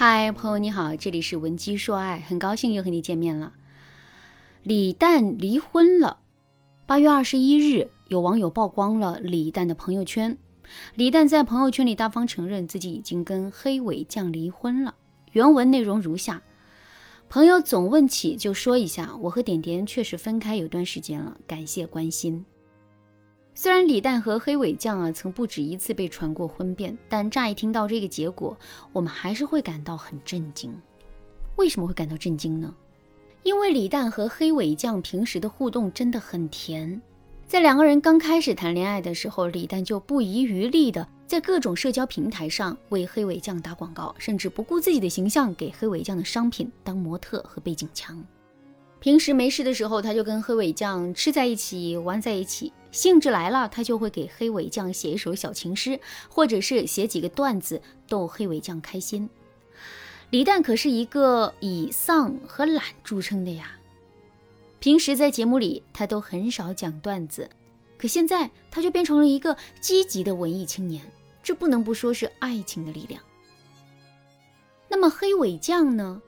嗨，朋友你好，这里是文姬说爱，很高兴又和你见面了。李诞离婚了。八月二十一日，有网友曝光了李诞的朋友圈。李诞在朋友圈里大方承认自己已经跟黑尾酱离婚了。原文内容如下：朋友总问起，就说一下，我和点点确实分开有段时间了，感谢关心。虽然李诞和黑尾酱啊曾不止一次被传过婚变，但乍一听到这个结果，我们还是会感到很震惊。为什么会感到震惊呢？因为李诞和黑尾酱平时的互动真的很甜。在两个人刚开始谈恋爱的时候，李诞就不遗余力的在各种社交平台上为黑尾酱打广告，甚至不顾自己的形象给黑尾酱的商品当模特和背景墙。平时没事的时候，他就跟黑尾酱吃在一起，玩在一起。兴致来了，他就会给黑尾酱写一首小情诗，或者是写几个段子逗黑尾酱开心。李诞可是一个以丧和懒著称的呀。平时在节目里，他都很少讲段子，可现在他就变成了一个积极的文艺青年，这不能不说是爱情的力量。那么黑尾酱呢？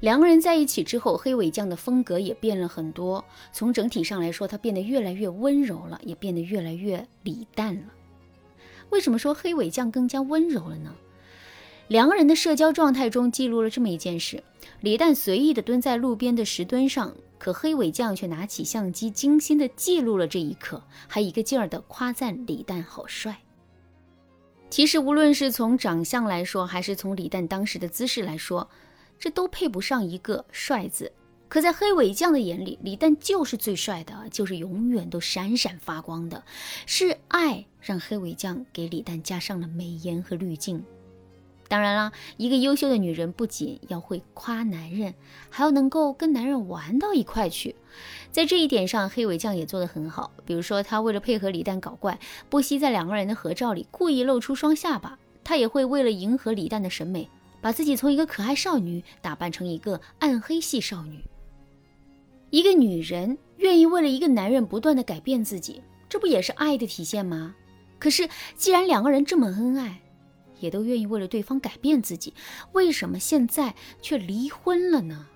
两个人在一起之后，黑尾酱的风格也变了很多。从整体上来说，他变得越来越温柔了，也变得越来越李诞了。为什么说黑尾酱更加温柔了呢？两个人的社交状态中记录了这么一件事：李诞随意地蹲在路边的石墩上，可黑尾酱却拿起相机精心地记录了这一刻，还一个劲儿地夸赞李诞好帅。其实，无论是从长相来说，还是从李诞当时的姿势来说，这都配不上一个帅字，可在黑尾酱的眼里，李诞就是最帅的，就是永远都闪闪发光的。是爱让黑尾酱给李诞加上了美颜和滤镜。当然啦，一个优秀的女人不仅要会夸男人，还要能够跟男人玩到一块去。在这一点上，黑尾酱也做得很好。比如说，她为了配合李诞搞怪，不惜在两个人的合照里故意露出双下巴。她也会为了迎合李诞的审美。把自己从一个可爱少女打扮成一个暗黑系少女。一个女人愿意为了一个男人不断的改变自己，这不也是爱的体现吗？可是既然两个人这么恩爱，也都愿意为了对方改变自己，为什么现在却离婚了呢？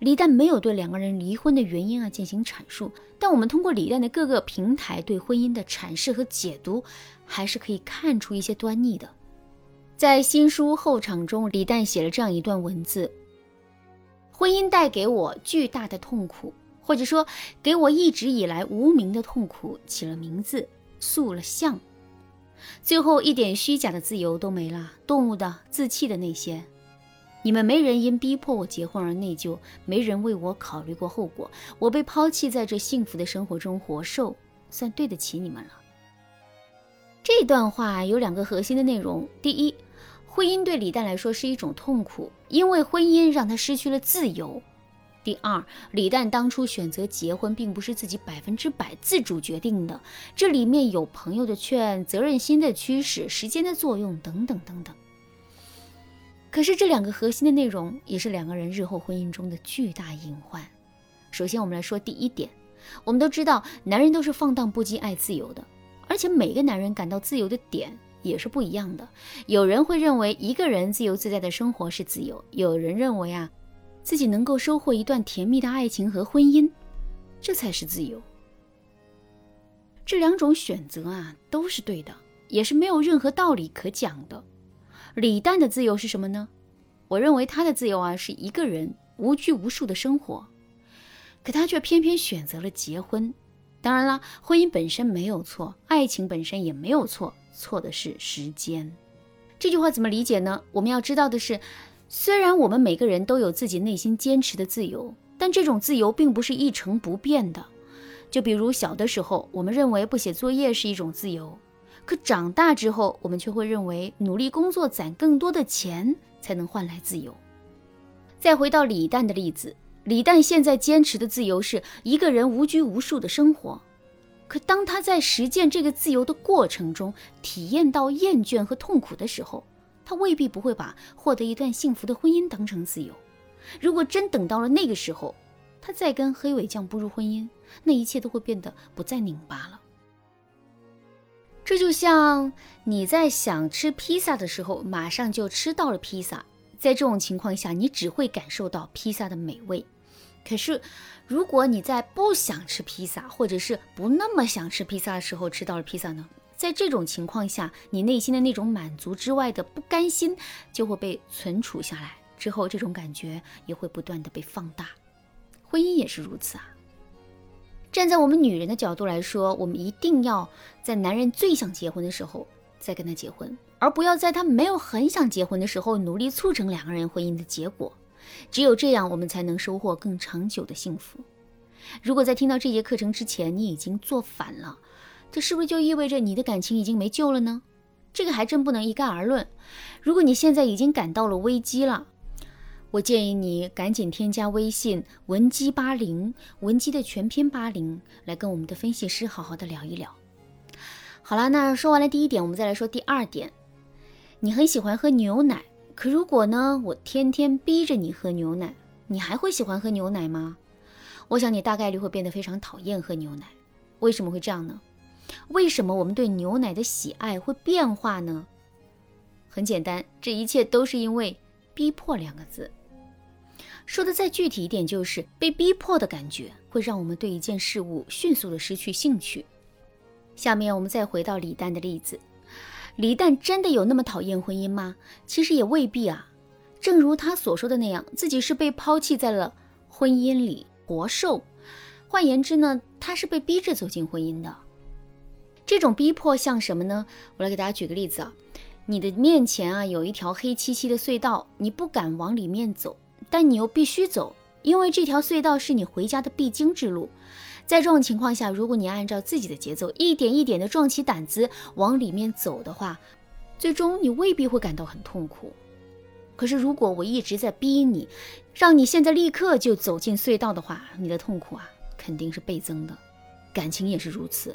李诞没有对两个人离婚的原因啊进行阐述，但我们通过李诞的各个平台对婚姻的阐释和解读，还是可以看出一些端倪的。在新书后场中，李诞写了这样一段文字：婚姻带给我巨大的痛苦，或者说给我一直以来无名的痛苦起了名字，塑了像。最后一点虚假的自由都没了，动物的、自弃的那些，你们没人因逼迫我结婚而内疚，没人为我考虑过后果，我被抛弃在这幸福的生活中活受，算对得起你们了。这段话有两个核心的内容：第一。婚姻对李诞来说是一种痛苦，因为婚姻让他失去了自由。第二，李诞当初选择结婚，并不是自己百分之百自主决定的，这里面有朋友的劝、责任心的驱使、时间的作用等等等等。可是这两个核心的内容，也是两个人日后婚姻中的巨大隐患。首先，我们来说第一点，我们都知道，男人都是放荡不羁、爱自由的，而且每个男人感到自由的点。也是不一样的。有人会认为一个人自由自在的生活是自由，有人认为啊，自己能够收获一段甜蜜的爱情和婚姻，这才是自由。这两种选择啊，都是对的，也是没有任何道理可讲的。李诞的自由是什么呢？我认为他的自由啊，是一个人无拘无束的生活，可他却偏偏选择了结婚。当然了，婚姻本身没有错，爱情本身也没有错。错的是时间，这句话怎么理解呢？我们要知道的是，虽然我们每个人都有自己内心坚持的自由，但这种自由并不是一成不变的。就比如小的时候，我们认为不写作业是一种自由，可长大之后，我们却会认为努力工作攒更多的钱才能换来自由。再回到李诞的例子，李诞现在坚持的自由是一个人无拘无束的生活。可当他在实践这个自由的过程中，体验到厌倦和痛苦的时候，他未必不会把获得一段幸福的婚姻当成自由。如果真等到了那个时候，他再跟黑尾酱步入婚姻，那一切都会变得不再拧巴了。这就像你在想吃披萨的时候，马上就吃到了披萨，在这种情况下，你只会感受到披萨的美味。可是，如果你在不想吃披萨，或者是不那么想吃披萨的时候吃到了披萨呢？在这种情况下，你内心的那种满足之外的不甘心就会被存储下来，之后这种感觉也会不断的被放大。婚姻也是如此啊。站在我们女人的角度来说，我们一定要在男人最想结婚的时候再跟他结婚，而不要在他没有很想结婚的时候努力促成两个人婚姻的结果。只有这样，我们才能收获更长久的幸福。如果在听到这节课程之前你已经做反了，这是不是就意味着你的感情已经没救了呢？这个还真不能一概而论。如果你现在已经感到了危机了，我建议你赶紧添加微信文姬八零，文姬的全拼八零，来跟我们的分析师好好的聊一聊。好了，那说完了第一点，我们再来说第二点。你很喜欢喝牛奶。可如果呢？我天天逼着你喝牛奶，你还会喜欢喝牛奶吗？我想你大概率会变得非常讨厌喝牛奶。为什么会这样呢？为什么我们对牛奶的喜爱会变化呢？很简单，这一切都是因为“逼迫”两个字。说的再具体一点，就是被逼迫的感觉会让我们对一件事物迅速的失去兴趣。下面我们再回到李诞的例子。李诞真的有那么讨厌婚姻吗？其实也未必啊。正如他所说的那样，自己是被抛弃在了婚姻里活受。换言之呢，他是被逼着走进婚姻的。这种逼迫像什么呢？我来给大家举个例子啊。你的面前啊有一条黑漆漆的隧道，你不敢往里面走，但你又必须走，因为这条隧道是你回家的必经之路。在这种情况下，如果你按照自己的节奏，一点一点的壮起胆子往里面走的话，最终你未必会感到很痛苦。可是，如果我一直在逼你，让你现在立刻就走进隧道的话，你的痛苦啊肯定是倍增的。感情也是如此。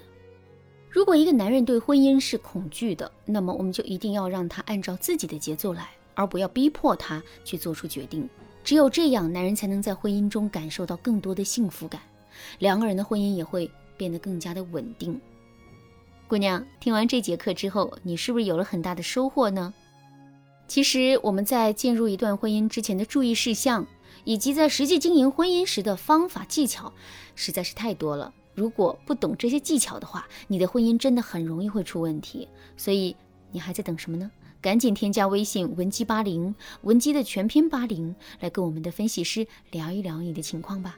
如果一个男人对婚姻是恐惧的，那么我们就一定要让他按照自己的节奏来，而不要逼迫他去做出决定。只有这样，男人才能在婚姻中感受到更多的幸福感。两个人的婚姻也会变得更加的稳定。姑娘，听完这节课之后，你是不是有了很大的收获呢？其实我们在进入一段婚姻之前的注意事项，以及在实际经营婚姻时的方法技巧，实在是太多了。如果不懂这些技巧的话，你的婚姻真的很容易会出问题。所以你还在等什么呢？赶紧添加微信文姬八零，文姬的全拼八零，来跟我们的分析师聊一聊你的情况吧。